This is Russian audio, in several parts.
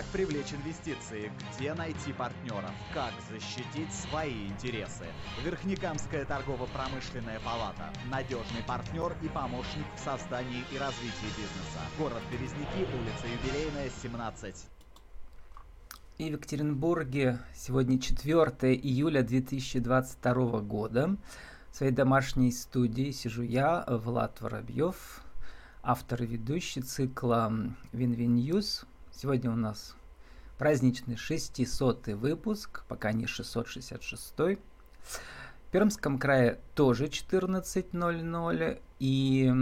Как привлечь инвестиции? Где найти партнеров? Как защитить свои интересы? Верхнекамская торгово-промышленная палата. Надежный партнер и помощник в создании и развитии бизнеса. Город Березники, улица Юбилейная, 17. И в Екатеринбурге сегодня 4 июля 2022 года. В своей домашней студии сижу я, Влад Воробьев, автор и ведущий цикла Win-Win News. Сегодня у нас праздничный 600 выпуск, пока не 666. В Пермском крае тоже 14.00. И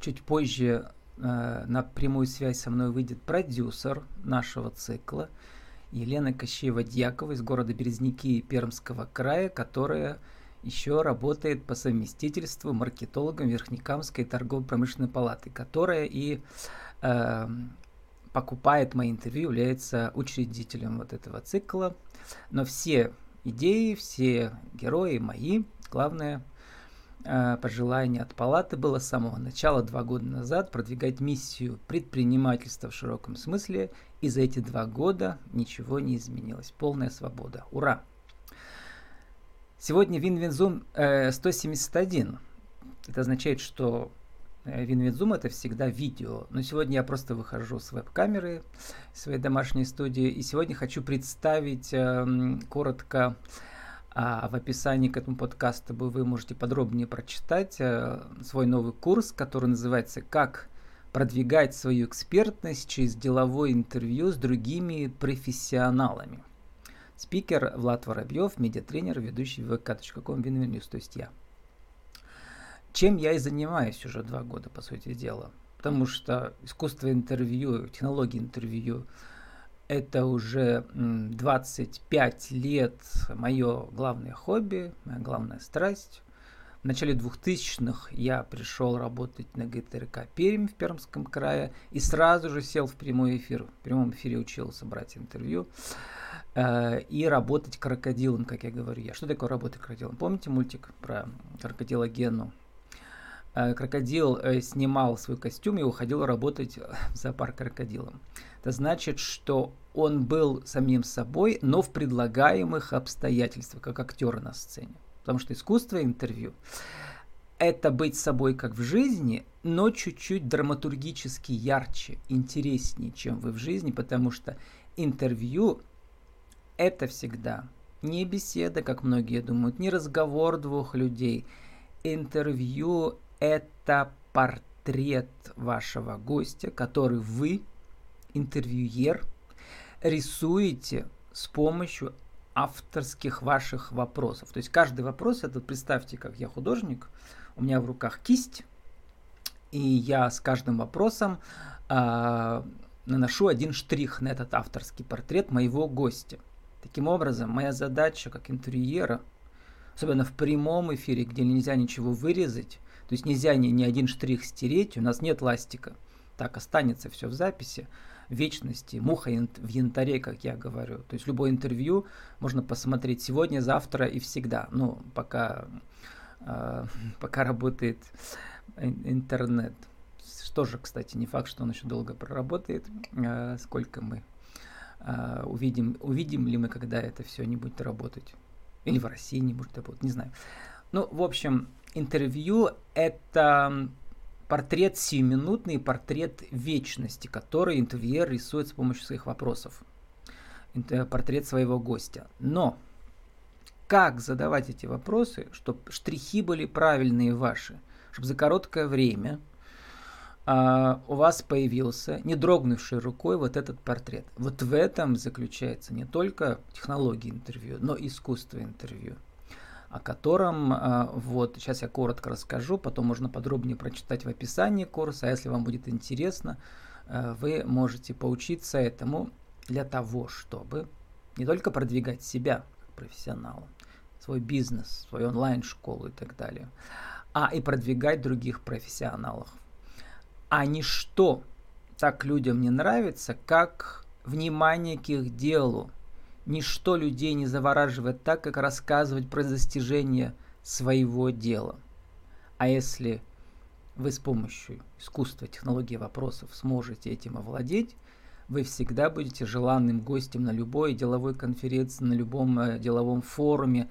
чуть позже э, на прямую связь со мной выйдет продюсер нашего цикла Елена Кощеева-Дьякова из города Березники Пермского края, которая еще работает по совместительству маркетологом Верхнекамской торгово-промышленной палаты, которая и э, покупает мои интервью, является учредителем вот этого цикла. Но все идеи, все герои мои, главное э, пожелание от палаты было с самого начала, два года назад, продвигать миссию предпринимательства в широком смысле, и за эти два года ничего не изменилось. Полная свобода. Ура! Сегодня WinWinZoom э, 171. Это означает, что WinWinZoom это всегда видео. Но сегодня я просто выхожу с веб-камеры своей домашней студии. И сегодня хочу представить э, коротко а в описании к этому подкасту вы можете подробнее прочитать э, свой новый курс, который называется «Как продвигать свою экспертность через деловое интервью с другими профессионалами». Спикер Влад Воробьев, медиатренер, ведущий vk.com Винверньюз, то есть я чем я и занимаюсь уже два года, по сути дела. Потому что искусство интервью, технологии интервью – это уже 25 лет мое главное хобби, моя главная страсть. В начале 2000-х я пришел работать на ГТРК Пермь в Пермском крае и сразу же сел в прямой эфир. В прямом эфире учился брать интервью э, и работать крокодилом, как я говорю. Я что такое работать крокодилом? Помните мультик про крокодила Гену? Э, крокодил э, снимал свой костюм и уходил работать в зоопарк крокодилом. Это значит, что он был самим собой, но в предлагаемых обстоятельствах, как актер на сцене. Потому что искусство интервью – это быть собой как в жизни, но чуть-чуть драматургически ярче, интереснее, чем вы в жизни, потому что интервью – это всегда не беседа, как многие думают, не разговор двух людей. Интервью это портрет вашего гостя, который вы, интервьюер, рисуете с помощью авторских ваших вопросов. То есть каждый вопрос, это представьте, как я художник, у меня в руках кисть, и я с каждым вопросом э, наношу один штрих на этот авторский портрет моего гостя. Таким образом, моя задача как интервьюера, особенно в прямом эфире, где нельзя ничего вырезать, то есть нельзя ни, ни один штрих стереть, у нас нет ластика. Так останется все в записи вечности, муха в янтаре, как я говорю. То есть любое интервью можно посмотреть сегодня, завтра и всегда. Ну, пока, э, пока работает интернет. Что же, кстати, не факт, что он еще долго проработает. Э, сколько мы э, увидим, увидим ли мы, когда это все не будет работать. Или в России не будет работать, не знаю. Ну, в общем, интервью – это портрет сиюминутный, портрет вечности, который интервьюер рисует с помощью своих вопросов. Портрет своего гостя. Но как задавать эти вопросы, чтобы штрихи были правильные ваши, чтобы за короткое время Uh, у вас появился, не дрогнувший рукой, вот этот портрет. Вот в этом заключается не только технология интервью, но искусство интервью о котором а, вот сейчас я коротко расскажу, потом можно подробнее прочитать в описании курса, а если вам будет интересно, э, вы можете поучиться этому для того, чтобы не только продвигать себя как профессионала, свой бизнес, свою онлайн-школу и так далее, а и продвигать других профессионалов. А ничто так людям не нравится, как внимание к их делу, Ничто людей не завораживает так, как рассказывать про достижения своего дела. А если вы с помощью искусства, технологии вопросов сможете этим овладеть, вы всегда будете желанным гостем на любой деловой конференции, на любом э, деловом форуме,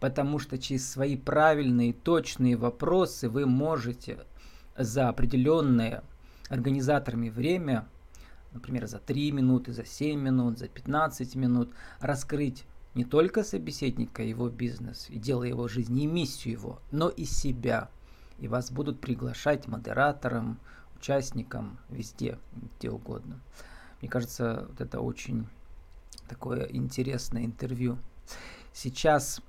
потому что через свои правильные, точные вопросы вы можете за определенное организаторами время, например, за 3 минуты, за 7 минут, за 15 минут, раскрыть не только собеседника, его бизнес и дело его жизни, и миссию его, но и себя. И вас будут приглашать модератором, участникам, везде, где угодно. Мне кажется, вот это очень такое интересное интервью. Сейчас,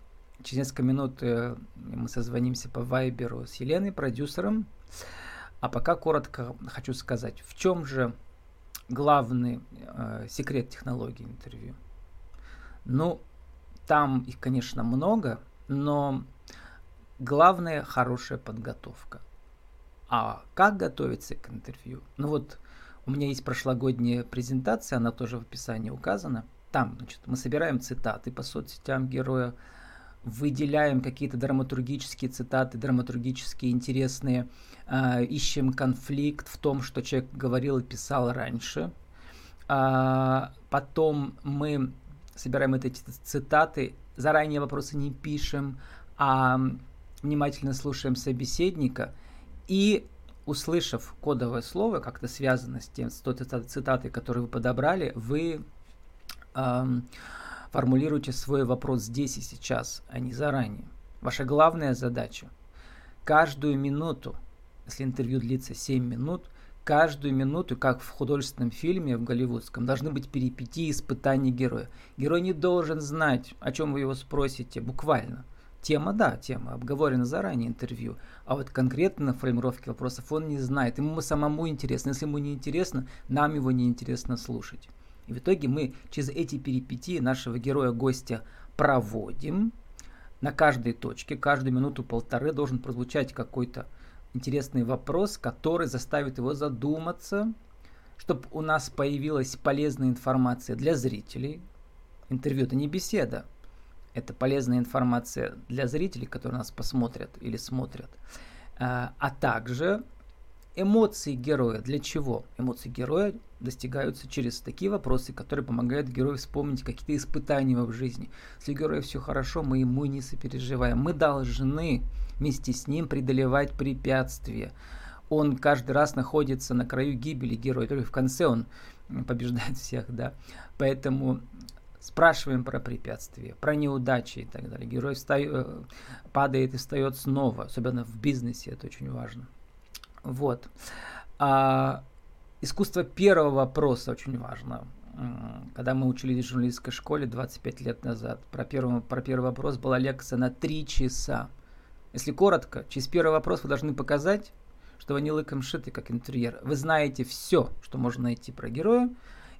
через несколько минут, э, мы созвонимся по Вайберу с Еленой, продюсером. А пока коротко хочу сказать, в чем же главный э, секрет технологии интервью. Ну, там их, конечно, много, но главное хорошая подготовка. А как готовиться к интервью? Ну вот у меня есть прошлогодняя презентация, она тоже в описании указана. Там, значит, мы собираем цитаты по соцсетям героя, выделяем какие-то драматургические цитаты, драматургические интересные, э, ищем конфликт в том, что человек говорил и писал раньше. А, потом мы собираем эти цитаты, заранее вопросы не пишем, а внимательно слушаем собеседника и услышав кодовое слово, как-то связано с тем, с той цитатой, которую вы подобрали, вы эм, формулируйте свой вопрос здесь и сейчас, а не заранее. Ваша главная задача каждую минуту, если интервью длится 7 минут, каждую минуту, как в художественном фильме, в голливудском, должны быть перипетии испытаний героя. Герой не должен знать, о чем вы его спросите, буквально. Тема, да, тема, обговорена заранее интервью, а вот конкретно на формировке вопросов он не знает. Ему самому интересно. Если ему не интересно, нам его не интересно слушать. И в итоге мы через эти перипетии нашего героя-гостя проводим. На каждой точке, каждую минуту-полторы должен прозвучать какой-то интересный вопрос, который заставит его задуматься, чтобы у нас появилась полезная информация для зрителей. Интервью это не беседа, это полезная информация для зрителей, которые нас посмотрят или смотрят. А, а также эмоции героя. Для чего? Эмоции героя достигаются через такие вопросы, которые помогают герою вспомнить какие-то испытания в жизни. Если у героя все хорошо, мы ему не сопереживаем. Мы должны вместе с ним преодолевать препятствия. Он каждый раз находится на краю гибели героя, только в конце он побеждает всех, да. Поэтому спрашиваем про препятствия, про неудачи и так далее. Герой встает, э, падает и встает снова, особенно в бизнесе, это очень важно. Вот. А, искусство первого вопроса очень важно. Когда мы учились в журналистской школе 25 лет назад, про первый, про первый вопрос была лекция на 3 часа. Если коротко, через первый вопрос вы должны показать, что вы не лыком шиты, как интерьер. Вы знаете все, что можно найти про героя,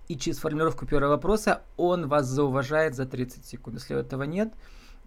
и через формулировку первого вопроса он вас зауважает за 30 секунд. Если этого нет,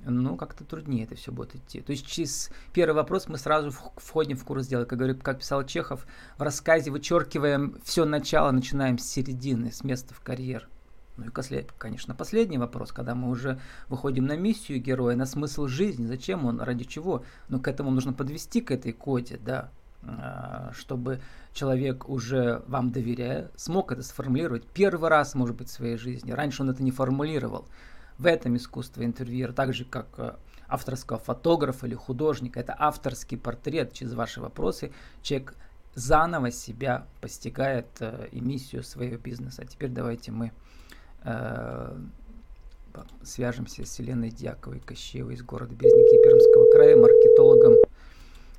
ну, как-то труднее это все будет идти. То есть через первый вопрос мы сразу входим в курс дела. Как, говорю, как писал Чехов, в рассказе вычеркиваем все начало, начинаем с середины, с места в карьер. Ну и, конечно, последний вопрос, когда мы уже выходим на миссию героя, на смысл жизни, зачем он, ради чего. Но к этому нужно подвести к этой коде, да, а, чтобы человек уже вам доверяя, смог это сформулировать первый раз, может быть, в своей жизни. Раньше он это не формулировал. В этом искусство интервьюера, так же как э, авторского фотографа или художника, это авторский портрет через ваши вопросы. Человек заново себя постигает э, и миссию своего бизнеса. А теперь давайте мы э, свяжемся с Еленой Дьяковой Кощеевой из города Березники Пермского края, маркетологом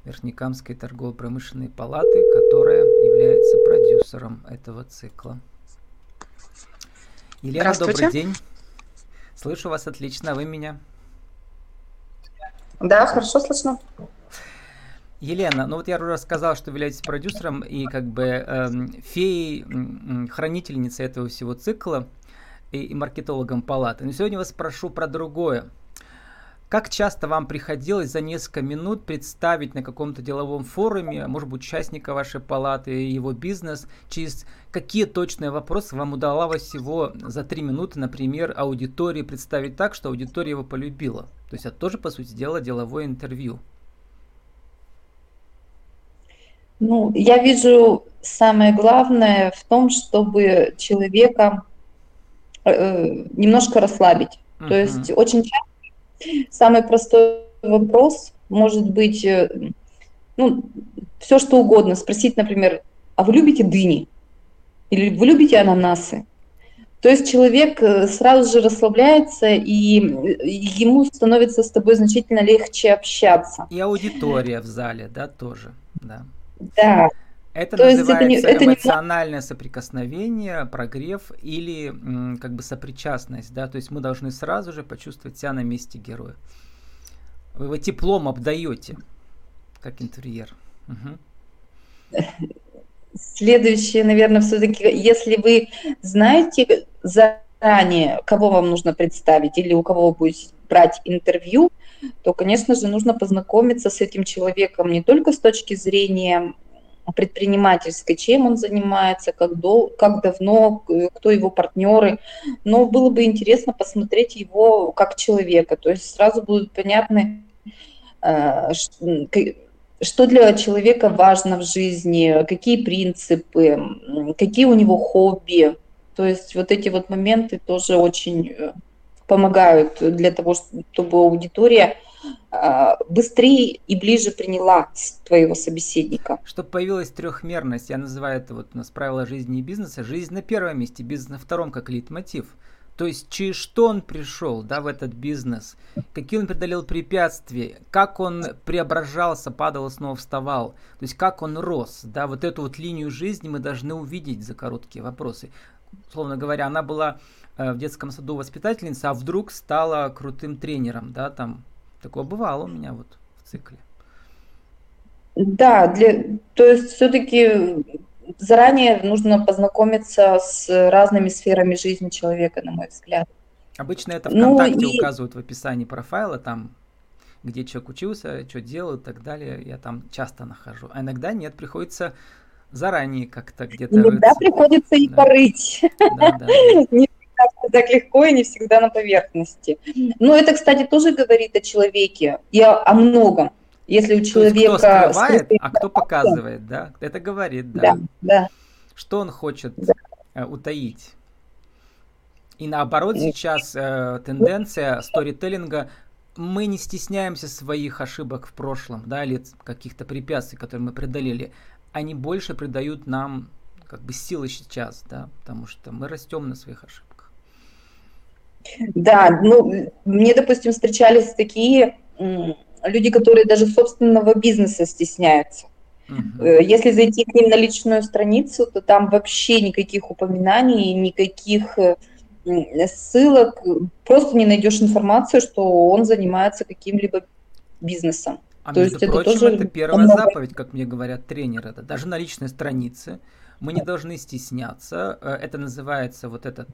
Верхнекамской торгово-промышленной палаты, которая является продюсером этого цикла. Елена, добрый день. Слышу вас отлично, вы меня? Да, хорошо слышно. Елена, ну вот я уже сказал, что вы являетесь продюсером и как бы эм, феей, хранительницей этого всего цикла и, и маркетологом палаты. Но сегодня вас спрошу про другое. Как часто вам приходилось за несколько минут представить на каком-то деловом форуме, может быть, участника вашей палаты, его бизнес, через какие точные вопросы вам удавалось всего за три минуты, например, аудитории представить так, что аудитория его полюбила? То есть это тоже, по сути дела, деловое интервью. Ну, я вижу самое главное в том, чтобы человека э, немножко расслабить. Uh-huh. То есть очень часто самый простой вопрос может быть, э, ну, все что угодно. Спросить, например, а вы любите дыни? Или вы любите ананасы? То есть человек э, сразу же расслабляется, и ему становится с тобой значительно легче общаться. И аудитория в зале, да, тоже, да. Да. Это То называется есть это не, это эмоциональное не... соприкосновение, прогрев или как бы сопричастность, да, то есть мы должны сразу же почувствовать себя на месте героя. Вы его теплом обдаете, как интерьер. Угу. Следующее, наверное, все-таки, если вы знаете заранее, кого вам нужно представить или у кого вы будете брать интервью, то, конечно же, нужно познакомиться с этим человеком не только с точки зрения предпринимательской, чем он занимается, как, дол, как давно, кто его партнеры. Но было бы интересно посмотреть его как человека. То есть сразу будут понятны, э, что для человека важно в жизни, какие принципы, какие у него хобби. То есть вот эти вот моменты тоже очень э, помогают для того, чтобы аудитория быстрее и ближе приняла твоего собеседника. Чтобы появилась трехмерность, я называю это вот у нас правило жизни и бизнеса, жизнь на первом месте, бизнес на втором как лейтмотив. То есть через что он пришел да, в этот бизнес, какие он преодолел препятствия, как он преображался, падал снова вставал, то есть как он рос. Да, вот эту вот линию жизни мы должны увидеть за короткие вопросы. Словно говоря, она была э, в детском саду воспитательница, а вдруг стала крутым тренером, да, там Такое бывало у меня вот в цикле. Да, для, то есть все-таки заранее нужно познакомиться с разными сферами жизни человека, на мой взгляд. Обычно это ну ВКонтакте ну, и... указывают в описании профайла, там, где человек учился, что делал и так далее. Я там часто нахожу. А иногда нет, приходится заранее как-то где-то... Иногда рыться. приходится и да. порыть. Да, да. так легко и не всегда на поверхности. Но это, кстати, тоже говорит о человеке и о, о многом. Если у человека... кто скрывает, а кто показывает, да? Это говорит, да. Да, да. Что он хочет да. Э, утаить. И наоборот, сейчас э, тенденция сторителлинга мы не стесняемся своих ошибок в прошлом, да, или каких-то препятствий, которые мы преодолели. Они больше придают нам как бы силы сейчас, да, потому что мы растем на своих ошибках. Да, ну, мне, допустим, встречались такие люди, которые даже собственного бизнеса стесняются. Uh-huh. Если зайти к ним на личную страницу, то там вообще никаких упоминаний, никаких э, ссылок, просто не найдешь информацию, что он занимается каким-либо бизнесом. А то между есть прочим, это, тоже это первая много... заповедь, как мне говорят тренеры, это даже на личной странице мы не должны стесняться. Э, это называется вот этот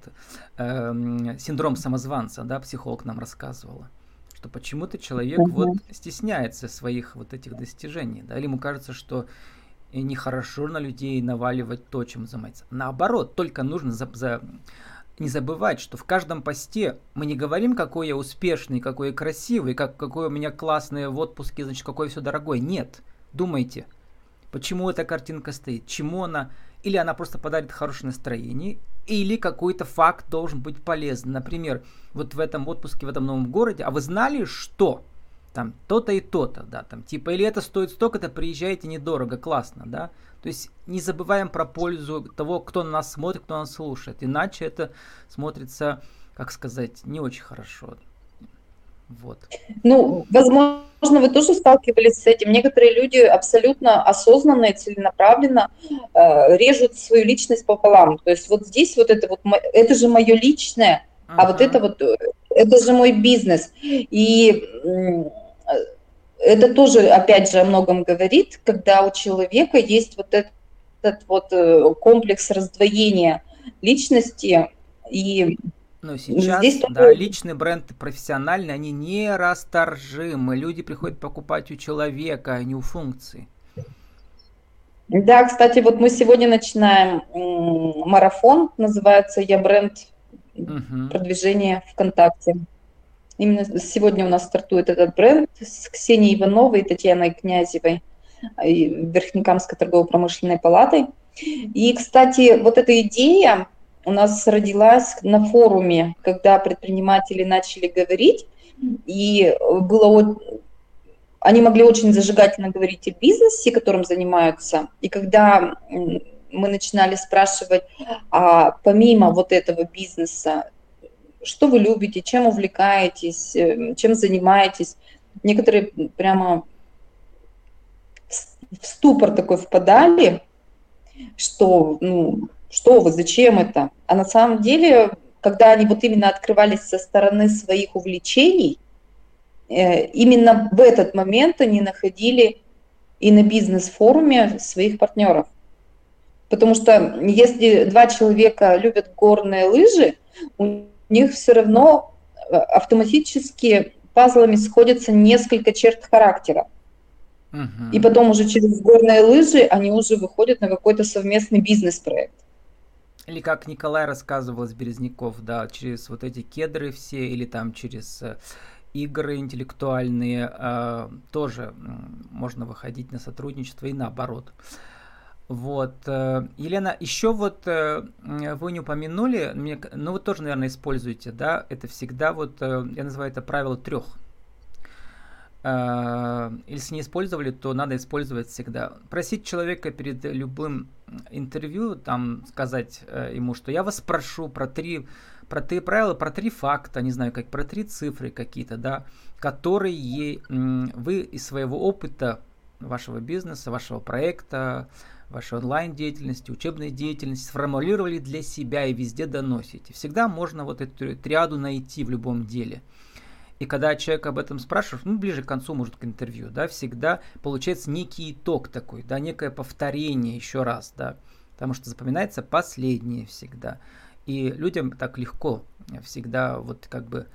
э, синдром самозванца, да, психолог нам рассказывала. Что почему-то человек угу. вот стесняется своих вот этих достижений, да, или ему кажется, что нехорошо на людей наваливать то, чем занимается. Наоборот, только нужно за, за, не забывать, что в каждом посте мы не говорим, какой я успешный, какой я красивый, как, какой у меня классный в отпуске, значит, какой все дорогой. Нет. Думайте, почему эта картинка стоит, чему она или она просто подарит хорошее настроение, или какой-то факт должен быть полезен. Например, вот в этом отпуске в этом новом городе, а вы знали, что там то-то и то-то, да, там типа, или это стоит столько-то, приезжайте недорого, классно, да. То есть не забываем про пользу того, кто на нас смотрит, кто нас слушает, иначе это смотрится, как сказать, не очень хорошо. Вот. Ну, возможно, вы тоже сталкивались с этим. Некоторые люди абсолютно осознанно и целенаправленно э, режут свою личность пополам. То есть вот здесь вот это вот, это же мое личное, uh-huh. а вот это вот, это же мой бизнес. И э, это тоже, опять же, о многом говорит, когда у человека есть вот этот, этот вот э, комплекс раздвоения личности и но сейчас, Здесь да, личный бренд профессиональный, они нерасторжимы. Люди приходят покупать у человека, а не у функции. Да, кстати, вот мы сегодня начинаем марафон, называется «Я бренд угу. продвижения ВКонтакте». Именно сегодня у нас стартует этот бренд с Ксенией Ивановой и Татьяной Князевой. Верхнекамской торгово-промышленной палатой. И, кстати, вот эта идея у нас родилась на форуме, когда предприниматели начали говорить, и было они могли очень зажигательно говорить о бизнесе, которым занимаются. И когда мы начинали спрашивать, а помимо вот этого бизнеса, что вы любите, чем увлекаетесь, э, чем занимаетесь, некоторые прямо в ступор такой впадали, что, ну, что вы, зачем это? А на самом деле, когда они вот именно открывались со стороны своих увлечений, э, именно в этот момент они находили и на бизнес-форуме своих партнеров. Потому что если два человека любят горные лыжи, у них все равно э, автоматически пазлами сходятся несколько черт характера. И потом уже через горные лыжи они уже выходят на какой-то совместный бизнес-проект. Или как Николай рассказывал из Березняков, да, через вот эти кедры все, или там через э, игры интеллектуальные, э, тоже можно выходить на сотрудничество и наоборот. Вот, э, Елена, еще вот э, вы не упомянули, мне, ну вы тоже, наверное, используете, да, это всегда вот, э, я называю это правило трех если не использовали, то надо использовать всегда. Просить человека перед любым интервью, там сказать ему, что я вас спрошу про три, про три правила, про три факта, не знаю, как про три цифры какие-то, да, которые вы из своего опыта вашего бизнеса, вашего проекта, вашей онлайн-деятельности, учебной деятельности сформулировали для себя и везде доносите. Всегда можно вот эту триаду найти в любом деле – и когда человек об этом спрашивает, ну, ближе к концу, может, к интервью, да, всегда получается некий итог такой, да, некое повторение еще раз, да, потому что запоминается последнее всегда. И людям так легко всегда вот как бы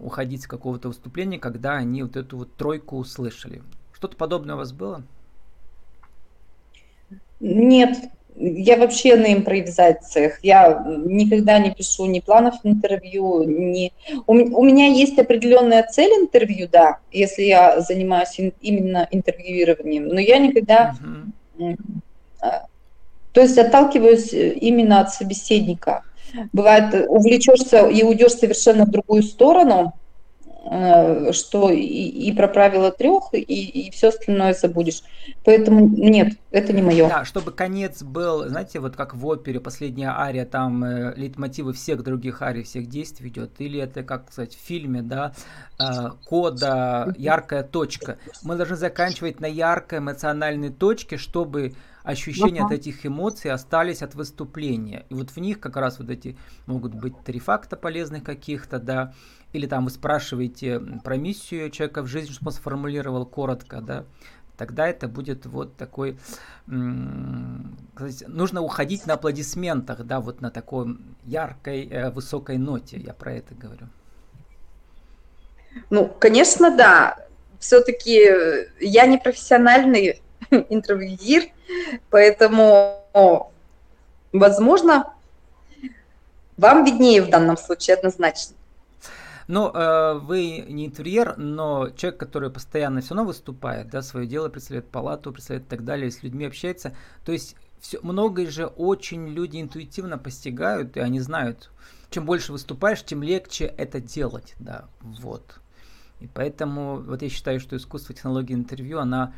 уходить с какого-то выступления, когда они вот эту вот тройку услышали. Что-то подобное у вас было? Нет, я вообще на импровизациях. Я никогда не пишу ни планов интервью, ни... У, у меня есть определенная цель интервью, да, если я занимаюсь ин, именно интервьюированием, но я никогда... Uh-huh. То есть отталкиваюсь именно от собеседника. Бывает, увлечешься и уйдешь совершенно в другую сторону, Э, что и, и про правила трех, и, и все остальное забудешь. Поэтому нет, это не мое. Да, чтобы конец был, знаете, вот как в опере последняя ария, там э, лейтмотивы всех других арий, всех действий идет, или это, как сказать, в фильме, да, э, кода, яркая точка. Мы должны заканчивать на яркой эмоциональной точке, чтобы ощущения uh-huh. от этих эмоций остались от выступления. И вот в них как раз вот эти могут быть три факта полезных каких-то, да, или там вы спрашиваете про миссию человека в жизни, чтобы он сформулировал коротко, да, тогда это будет вот такой, нужно уходить на аплодисментах, да, вот на такой яркой, э, высокой ноте, я про это говорю. Ну, конечно, да. Все-таки я не профессиональный интервьюер, поэтому, возможно, вам виднее в данном случае однозначно. Ну, э, вы не интерьер, но человек, который постоянно все равно выступает, да, свое дело представляет, палату представляет и так далее, с людьми общается. То есть все, многое же очень люди интуитивно постигают, и они знают, чем больше выступаешь, тем легче это делать, да, вот. И поэтому вот я считаю, что искусство технологии интервью, она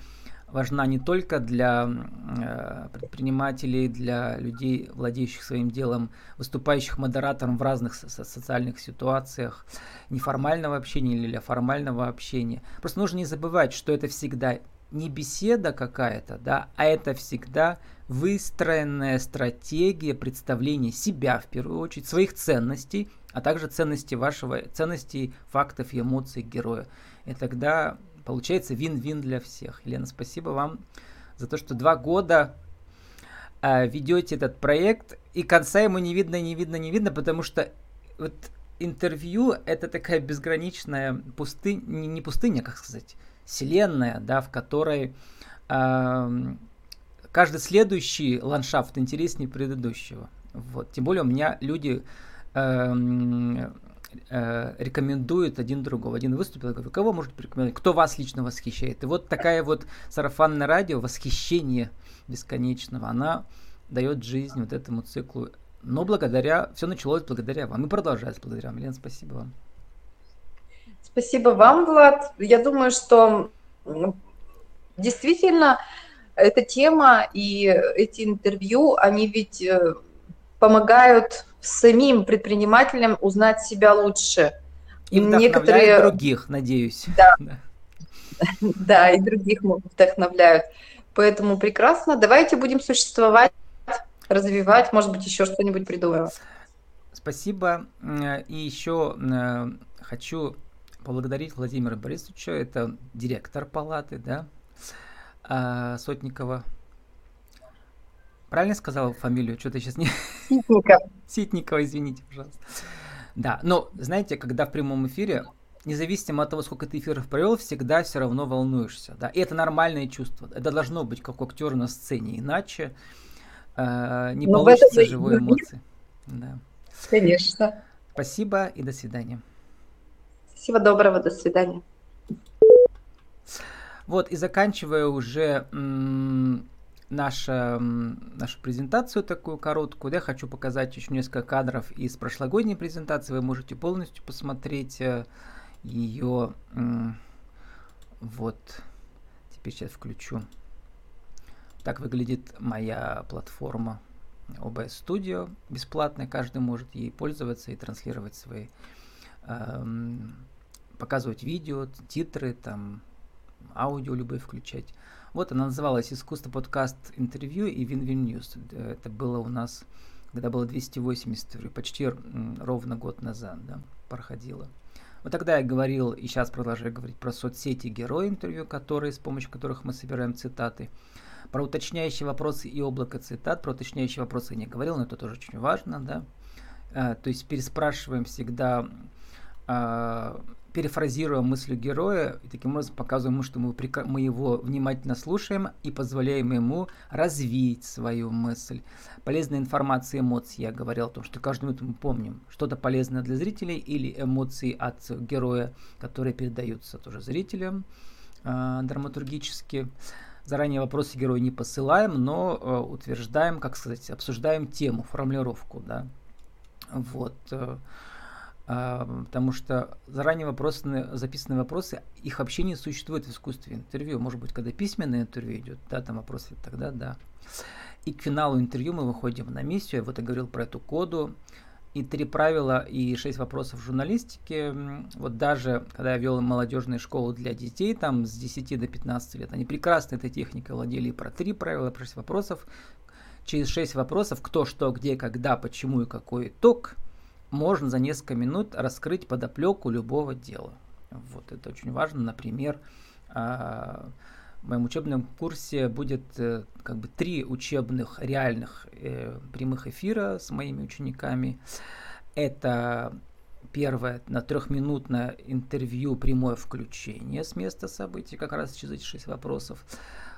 важна не только для э, предпринимателей, для людей, владеющих своим делом, выступающих модератором в разных со- социальных ситуациях, неформального общения или формального общения. Просто нужно не забывать, что это всегда не беседа какая-то, да, а это всегда выстроенная стратегия представления себя в первую очередь, своих ценностей, а также ценностей вашего, ценностей, фактов и эмоций героя. И тогда Получается вин-вин для всех. Елена, спасибо вам за то, что два года э, ведете этот проект, и конца ему не видно, не видно, не видно, потому что вот интервью это такая безграничная пустыня, не, пустыня, как сказать, вселенная, да, в которой э, каждый следующий ландшафт интереснее предыдущего. Вот. Тем более у меня люди э, э, рекомендуют один другого. Один выступил, говорю, кого может порекомендовать? Кто вас лично восхищает? И вот такая вот сарафанное радио, восхищение бесконечного, она дает жизнь вот этому циклу. Но благодаря, все началось благодаря вам и продолжается благодаря вам. Лена, спасибо вам. Спасибо вам, Влад. Я думаю, что действительно эта тема и эти интервью, они ведь э, помогают самим предпринимателям узнать себя лучше. И некоторые других, надеюсь. Да. да. И других вдохновляют. Поэтому прекрасно. Давайте будем существовать, развивать, может быть, еще что-нибудь придумаем. Спасибо. И еще хочу поблагодарить Владимира Борисовича, это директор палаты, да, а, Сотникова. Правильно сказал фамилию? Что-то сейчас не... Ситникова. Ситникова, извините, пожалуйста. Да, но знаете, когда в прямом эфире, независимо от того, сколько ты эфиров провел, всегда все равно волнуешься. Да? И это нормальное чувство. Это должно быть как у актера на сцене, иначе э, не но получится живой эмоции. Да. Конечно. Спасибо и до свидания. Всего доброго, до свидания. Вот, и заканчивая уже наша, нашу презентацию такую короткую, я хочу показать еще несколько кадров из прошлогодней презентации. Вы можете полностью посмотреть э, ее. Вот, теперь сейчас включу. Так выглядит моя платформа OBS Studio бесплатная, каждый может ей пользоваться и транслировать свои эм, показывать видео, титры, там, аудио любые включать. Вот она называлась «Искусство подкаст интервью» и «Win-Win News». Это было у нас, когда было 280, почти ровно год назад, да, проходило. Вот тогда я говорил, и сейчас продолжаю говорить про соцсети герои интервью, которые, с помощью которых мы собираем цитаты. Про уточняющие вопросы и облако цитат. Про уточняющие вопросы я не говорил, но это тоже очень важно, да. А, то есть переспрашиваем всегда а, перефразируем мысль героя и таким образом показываем ему, что мы, мы его внимательно слушаем и позволяем ему развить свою мысль. Полезная информация, эмоции. Я говорил о том, что каждую минуту мы помним что-то полезное для зрителей или эмоции от героя, которые передаются тоже зрителям э, драматургически. Заранее вопросы героя не посылаем, но э, утверждаем, как сказать, обсуждаем тему, формулировку, да. Вот. А, потому что заранее вопросы, записанные вопросы, их вообще не существует в искусстве интервью. Может быть, когда письменное интервью идет, да, там вопросы, тогда да. И к финалу интервью мы выходим на миссию. Вот я говорил про эту коду. И три правила и шесть вопросов в журналистике. Вот даже когда я вел молодежные школы для детей, там с 10 до 15 лет, они прекрасно этой техникой владели и про три правила, про шесть вопросов. Через шесть вопросов, кто, что, где, когда, почему и какой итог – можно за несколько минут раскрыть подоплеку любого дела. Вот это очень важно. Например, а, в моем учебном курсе будет э, как бы три учебных реальных э, прямых эфира с моими учениками. Это первое на трехминутное интервью прямое включение с места событий, как раз через эти шесть вопросов.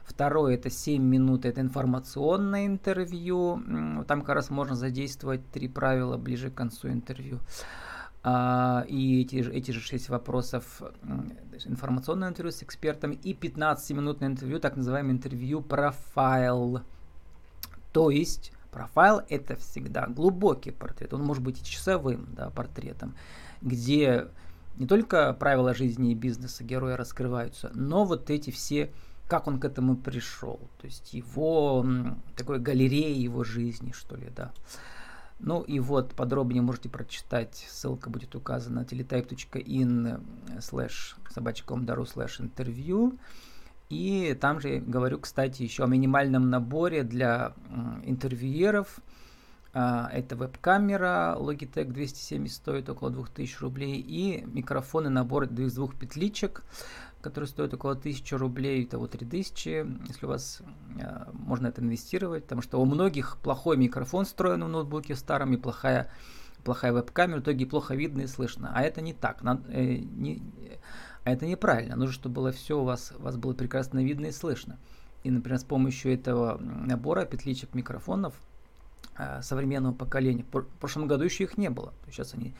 Второе это 7 минут, это информационное интервью. Там как раз можно задействовать три правила ближе к концу интервью. А, и эти, эти же 6 вопросов информационное интервью с экспертом и 15-минутное интервью, так называемое интервью профайл. То есть профайл это всегда глубокий портрет, он может быть и часовым да, портретом, где не только правила жизни и бизнеса героя раскрываются, но вот эти все как он к этому пришел, то есть его такой галерея его жизни, что ли, да. Ну и вот подробнее можете прочитать, ссылка будет указана teletype.in slash собачком.дару slash интервью. И там же говорю, кстати, еще о минимальном наборе для интервьюеров. А, это веб-камера Logitech 270 стоит около 2000 рублей и микрофоны набор из двух петличек который стоит около 1000 рублей, того 3000, если у вас э, можно это инвестировать, потому что у многих плохой микрофон встроен в ноутбуке старом и плохая, плохая веб-камера, в итоге плохо видно и слышно. А это не так, надо, э, не, а это неправильно. Нужно, чтобы было все у вас, у вас было прекрасно видно и слышно. И, например, с помощью этого набора петличек микрофонов э, современного поколения, в прошлом году еще их не было, сейчас они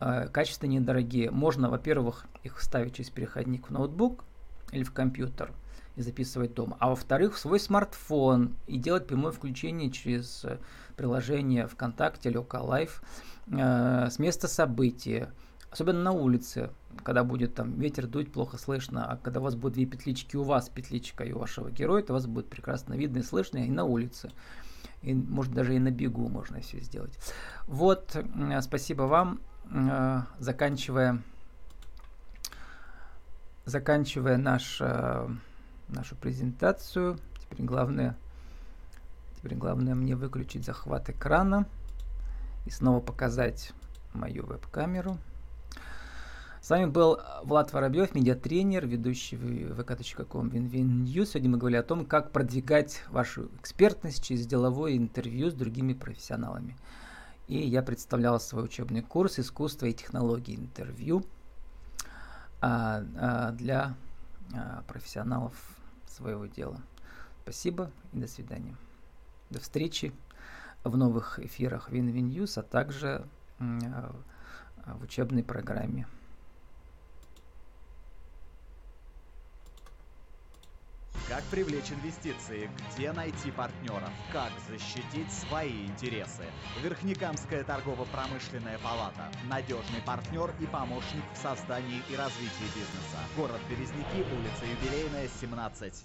э, качественные, недорогие. Можно, во-первых, их вставить через переходник в ноутбук или в компьютер и записывать дома. А во-вторых, в свой смартфон и делать прямое включение через э, приложение ВКонтакте или Live э, с места события. Особенно на улице, когда будет там ветер дуть, плохо слышно, а когда у вас будет две петлички, у вас петличка и у вашего героя, то вас будет прекрасно видно и слышно и на улице. И, может, даже и на бегу можно все сделать. Вот, спасибо вам. Э, заканчивая, заканчивая наш, э, нашу презентацию, теперь главное, теперь главное мне выключить захват экрана и снова показать мою веб-камеру. С вами был Влад Воробьев, медиатренер, ведущий vk.com WinWin Сегодня мы говорили о том, как продвигать вашу экспертность через деловое интервью с другими профессионалами. И я представлял свой учебный курс «Искусство и технологии интервью» а, а, для а, профессионалов своего дела. Спасибо и до свидания. До встречи в новых эфирах WinWin News, а также в учебной программе. Как привлечь инвестиции? Где найти партнеров? Как защитить свои интересы? Верхнекамская торгово-промышленная палата. Надежный партнер и помощник в создании и развитии бизнеса. Город Березники, улица Юбилейная, 17.